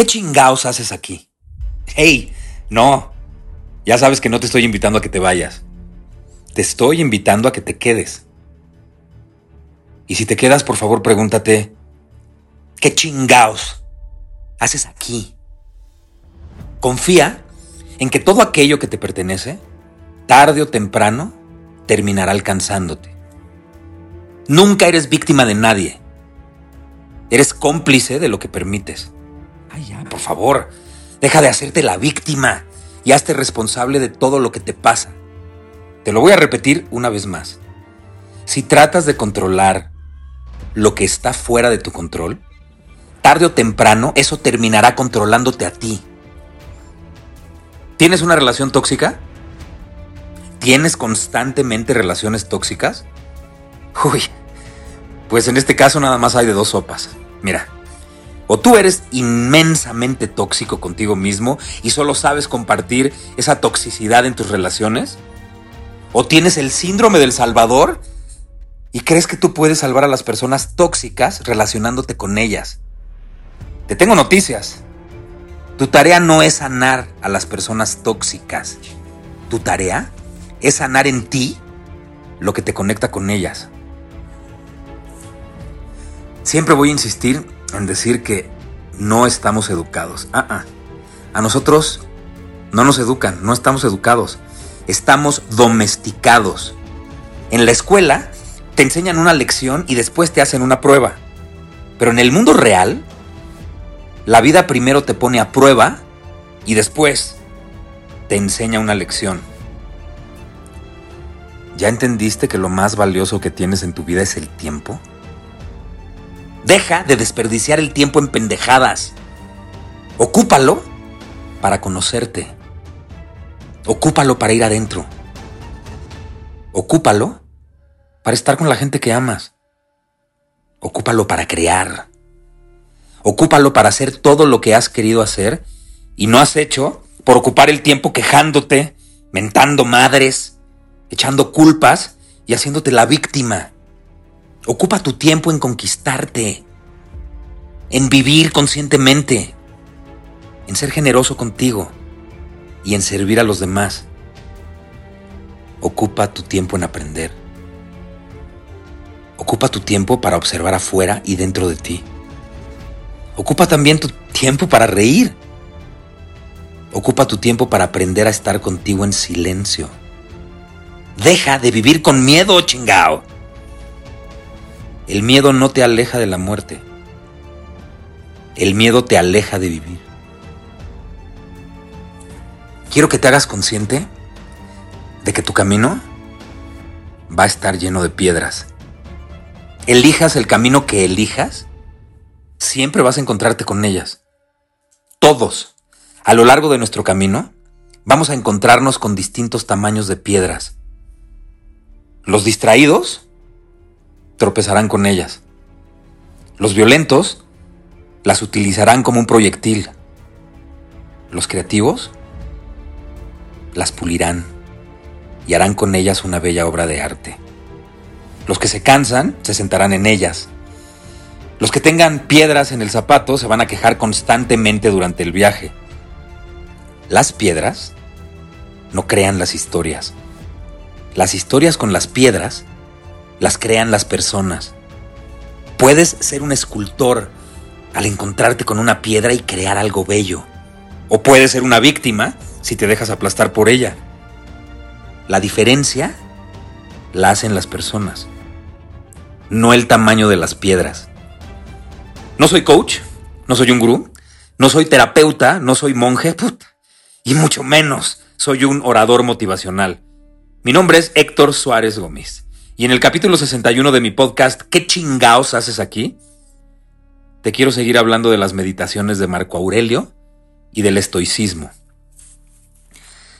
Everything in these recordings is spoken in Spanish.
¿Qué chingaos haces aquí? Hey, no. Ya sabes que no te estoy invitando a que te vayas. Te estoy invitando a que te quedes. Y si te quedas, por favor, pregúntate, ¿qué chingaos haces aquí? Confía en que todo aquello que te pertenece, tarde o temprano, terminará alcanzándote. Nunca eres víctima de nadie. Eres cómplice de lo que permites. Por favor, deja de hacerte la víctima y hazte responsable de todo lo que te pasa. Te lo voy a repetir una vez más. Si tratas de controlar lo que está fuera de tu control, tarde o temprano eso terminará controlándote a ti. ¿Tienes una relación tóxica? ¿Tienes constantemente relaciones tóxicas? Uy, pues en este caso nada más hay de dos sopas. Mira, o tú eres inmensamente tóxico contigo mismo y solo sabes compartir esa toxicidad en tus relaciones, o tienes el síndrome del Salvador y crees que tú puedes salvar a las personas tóxicas relacionándote con ellas. Te tengo noticias. Tu tarea no es sanar a las personas tóxicas. Tu tarea es sanar en ti lo que te conecta con ellas. Siempre voy a insistir en decir que no estamos educados. Ah, ah. A nosotros no nos educan, no estamos educados. Estamos domesticados. En la escuela te enseñan una lección y después te hacen una prueba. Pero en el mundo real, la vida primero te pone a prueba y después te enseña una lección. ¿Ya entendiste que lo más valioso que tienes en tu vida es el tiempo? Deja de desperdiciar el tiempo en pendejadas. Ocúpalo para conocerte. Ocúpalo para ir adentro. Ocúpalo para estar con la gente que amas. Ocúpalo para crear. Ocúpalo para hacer todo lo que has querido hacer y no has hecho por ocupar el tiempo quejándote, mentando madres, echando culpas y haciéndote la víctima. Ocupa tu tiempo en conquistarte, en vivir conscientemente, en ser generoso contigo y en servir a los demás. Ocupa tu tiempo en aprender. Ocupa tu tiempo para observar afuera y dentro de ti. Ocupa también tu tiempo para reír. Ocupa tu tiempo para aprender a estar contigo en silencio. Deja de vivir con miedo, chingao. El miedo no te aleja de la muerte. El miedo te aleja de vivir. Quiero que te hagas consciente de que tu camino va a estar lleno de piedras. Elijas el camino que elijas, siempre vas a encontrarte con ellas. Todos, a lo largo de nuestro camino, vamos a encontrarnos con distintos tamaños de piedras. Los distraídos tropezarán con ellas. Los violentos las utilizarán como un proyectil. Los creativos las pulirán y harán con ellas una bella obra de arte. Los que se cansan se sentarán en ellas. Los que tengan piedras en el zapato se van a quejar constantemente durante el viaje. Las piedras no crean las historias. Las historias con las piedras las crean las personas. Puedes ser un escultor al encontrarte con una piedra y crear algo bello. O puedes ser una víctima si te dejas aplastar por ella. La diferencia la hacen las personas, no el tamaño de las piedras. No soy coach, no soy un gurú, No soy terapeuta, no soy monje, y mucho menos soy un orador motivacional. Mi nombre es Héctor Suárez Gómez. Y en el capítulo 61 de mi podcast, ¿Qué chingaos haces aquí? Te quiero seguir hablando de las meditaciones de Marco Aurelio y del estoicismo.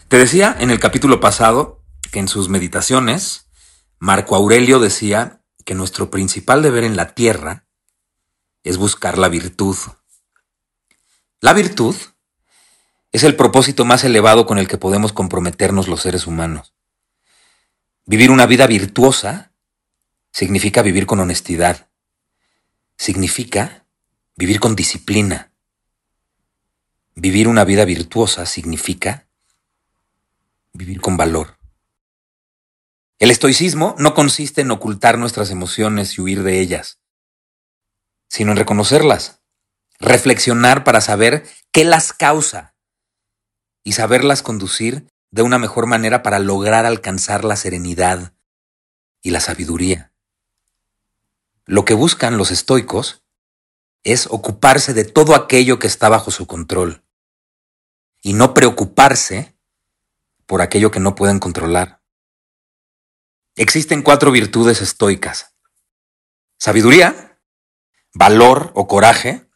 Te decía en el capítulo pasado que en sus meditaciones, Marco Aurelio decía que nuestro principal deber en la tierra es buscar la virtud. La virtud es el propósito más elevado con el que podemos comprometernos los seres humanos. Vivir una vida virtuosa significa vivir con honestidad. Significa vivir con disciplina. Vivir una vida virtuosa significa vivir con valor. El estoicismo no consiste en ocultar nuestras emociones y huir de ellas, sino en reconocerlas, reflexionar para saber qué las causa y saberlas conducir de una mejor manera para lograr alcanzar la serenidad y la sabiduría. Lo que buscan los estoicos es ocuparse de todo aquello que está bajo su control y no preocuparse por aquello que no pueden controlar. Existen cuatro virtudes estoicas. Sabiduría, valor o coraje,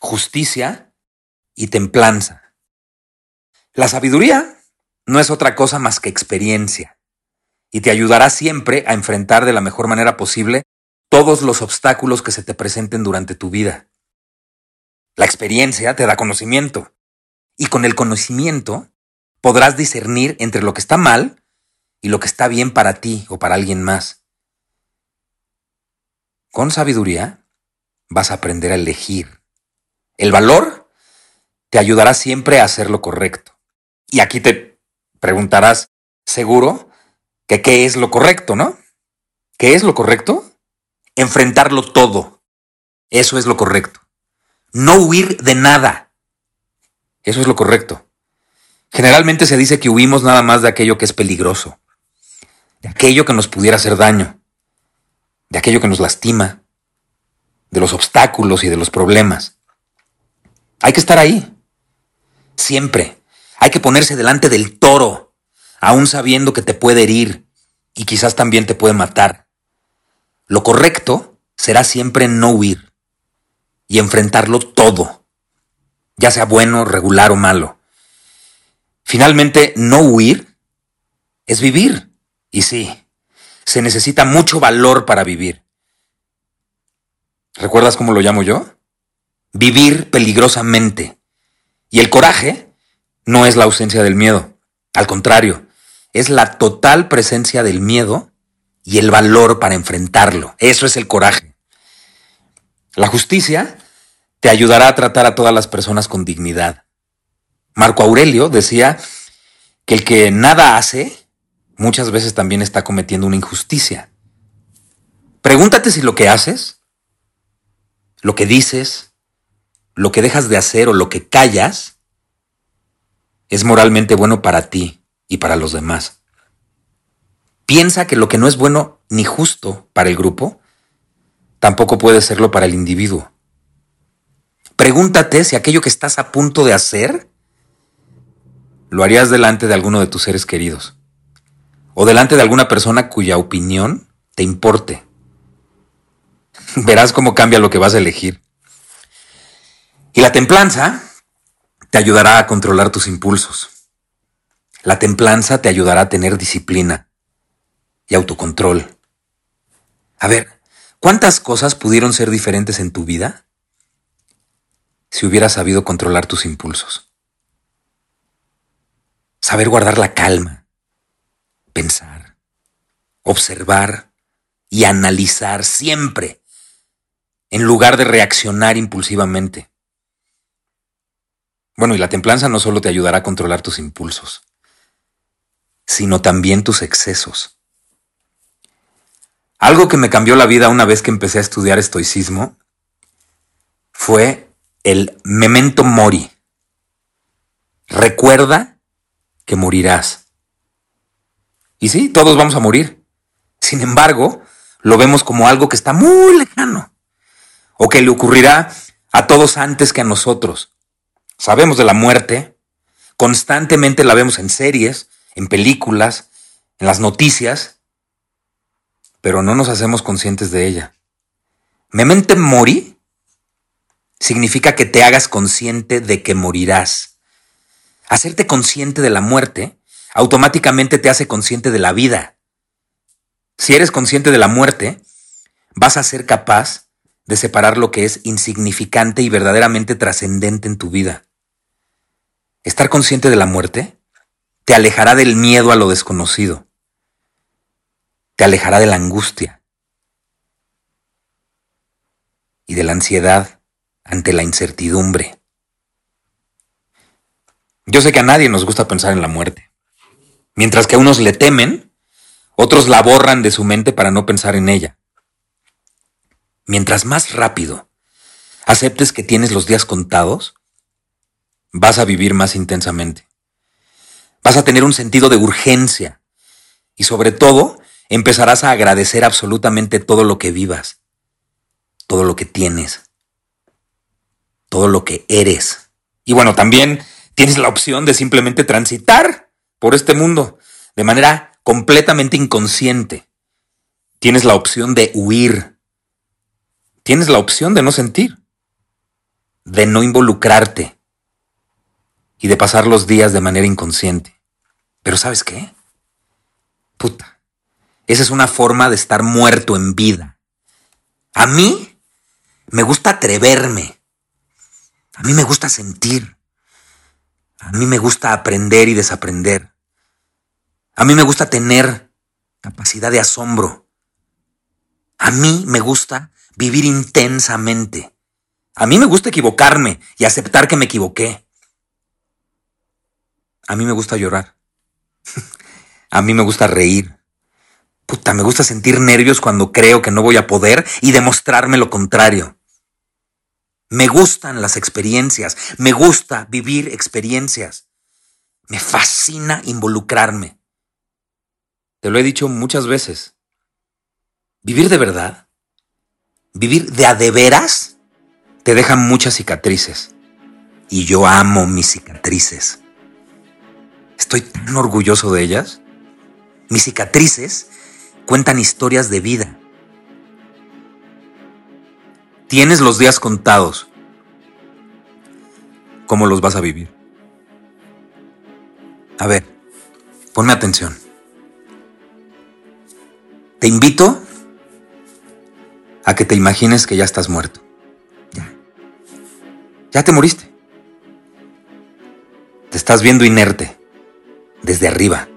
justicia y templanza. La sabiduría no es otra cosa más que experiencia y te ayudará siempre a enfrentar de la mejor manera posible todos los obstáculos que se te presenten durante tu vida. La experiencia te da conocimiento y con el conocimiento podrás discernir entre lo que está mal y lo que está bien para ti o para alguien más. Con sabiduría vas a aprender a elegir. El valor te ayudará siempre a hacer lo correcto. Y aquí te preguntarás, seguro, que qué es lo correcto, ¿no? ¿Qué es lo correcto? Enfrentarlo todo. Eso es lo correcto. No huir de nada. Eso es lo correcto. Generalmente se dice que huimos nada más de aquello que es peligroso, de aquello que nos pudiera hacer daño, de aquello que nos lastima, de los obstáculos y de los problemas. Hay que estar ahí, siempre, hay que ponerse delante del toro, aún sabiendo que te puede herir y quizás también te puede matar. Lo correcto será siempre no huir y enfrentarlo todo, ya sea bueno, regular o malo. Finalmente, no huir es vivir. Y sí, se necesita mucho valor para vivir. ¿Recuerdas cómo lo llamo yo? Vivir peligrosamente. Y el coraje no es la ausencia del miedo. Al contrario, es la total presencia del miedo y el valor para enfrentarlo. Eso es el coraje. La justicia te ayudará a tratar a todas las personas con dignidad. Marco Aurelio decía que el que nada hace muchas veces también está cometiendo una injusticia. Pregúntate si lo que haces, lo que dices, lo que dejas de hacer o lo que callas es moralmente bueno para ti y para los demás. Piensa que lo que no es bueno ni justo para el grupo, tampoco puede serlo para el individuo. Pregúntate si aquello que estás a punto de hacer lo harías delante de alguno de tus seres queridos o delante de alguna persona cuya opinión te importe. Verás cómo cambia lo que vas a elegir. Y la templanza te ayudará a controlar tus impulsos. La templanza te ayudará a tener disciplina y autocontrol. A ver, ¿cuántas cosas pudieron ser diferentes en tu vida si hubieras sabido controlar tus impulsos? Saber guardar la calma, pensar, observar y analizar siempre, en lugar de reaccionar impulsivamente. Bueno, y la templanza no solo te ayudará a controlar tus impulsos, sino también tus excesos. Algo que me cambió la vida una vez que empecé a estudiar estoicismo fue el memento mori. Recuerda que morirás. Y sí, todos vamos a morir. Sin embargo, lo vemos como algo que está muy lejano o que le ocurrirá a todos antes que a nosotros Sabemos de la muerte, constantemente la vemos en series, en películas, en las noticias, pero no nos hacemos conscientes de ella. Memento mori significa que te hagas consciente de que morirás. Hacerte consciente de la muerte automáticamente te hace consciente de la vida. Si eres consciente de la muerte, vas a ser capaz de separar lo que es insignificante y verdaderamente trascendente en tu vida. Estar consciente de la muerte te alejará del miedo a lo desconocido, te alejará de la angustia y de la ansiedad ante la incertidumbre. Yo sé que a nadie nos gusta pensar en la muerte. Mientras que a unos le temen, otros la borran de su mente para no pensar en ella. Mientras más rápido aceptes que tienes los días contados, vas a vivir más intensamente. Vas a tener un sentido de urgencia y sobre todo empezarás a agradecer absolutamente todo lo que vivas, todo lo que tienes, todo lo que eres. Y bueno, también tienes la opción de simplemente transitar por este mundo de manera completamente inconsciente. Tienes la opción de huir. Tienes la opción de no sentir, de no involucrarte y de pasar los días de manera inconsciente. Pero ¿sabes qué? Puta. Esa es una forma de estar muerto en vida. A mí me gusta atreverme. A mí me gusta sentir. A mí me gusta aprender y desaprender. A mí me gusta tener capacidad de asombro. A mí me gusta vivir intensamente. A mí me gusta equivocarme y aceptar que me equivoqué. A mí me gusta llorar. a mí me gusta reír. Puta, me gusta sentir nervios cuando creo que no voy a poder y demostrarme lo contrario. Me gustan las experiencias, me gusta vivir experiencias. Me fascina involucrarme. Te lo he dicho muchas veces. Vivir de verdad, vivir de a de veras, te deja muchas cicatrices. Y yo amo mis cicatrices. Estoy tan orgulloso de ellas. Mis cicatrices cuentan historias de vida. Tienes los días contados. ¿Cómo los vas a vivir? A ver, ponme atención. Te invito a que te imagines que ya estás muerto. Ya. Ya te moriste. Te estás viendo inerte, desde arriba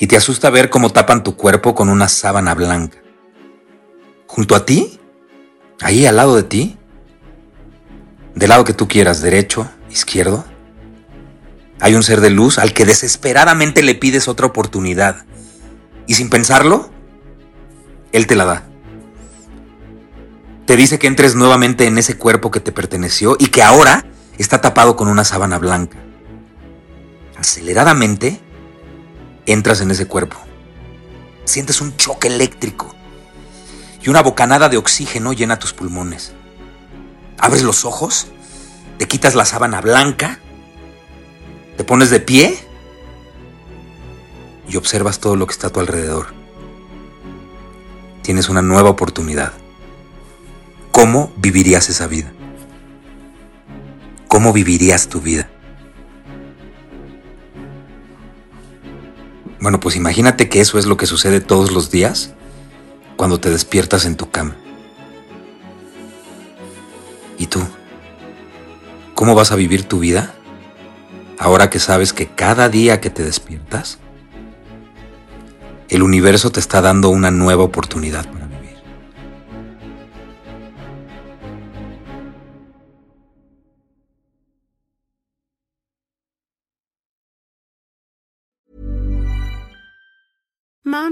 y te asusta ver cómo tapan tu cuerpo con una sábana blanca. Junto a ti, ahí al lado de ti, del lado que tú quieras, derecho, izquierdo, hay un ser de luz al que desesperadamente le pides otra oportunidad. Y sin pensarlo, Él te la da. Te dice que entres nuevamente en ese cuerpo que te perteneció y que ahora está tapado con una sábana blanca. Aceleradamente, entras en ese cuerpo. Sientes un choque eléctrico y una bocanada de oxígeno llena tus pulmones. Abres los ojos, te quitas la sábana blanca, te pones de pie y observas todo lo que está a tu alrededor. Tienes una nueva oportunidad. ¿Cómo vivirías esa vida? ¿Cómo vivirías tu vida? Bueno, pues imagínate que eso es lo que sucede todos los días cuando te despiertas en tu cama. ¿Y tú? ¿Cómo vas a vivir tu vida ahora que sabes que cada día que te despiertas, el universo te está dando una nueva oportunidad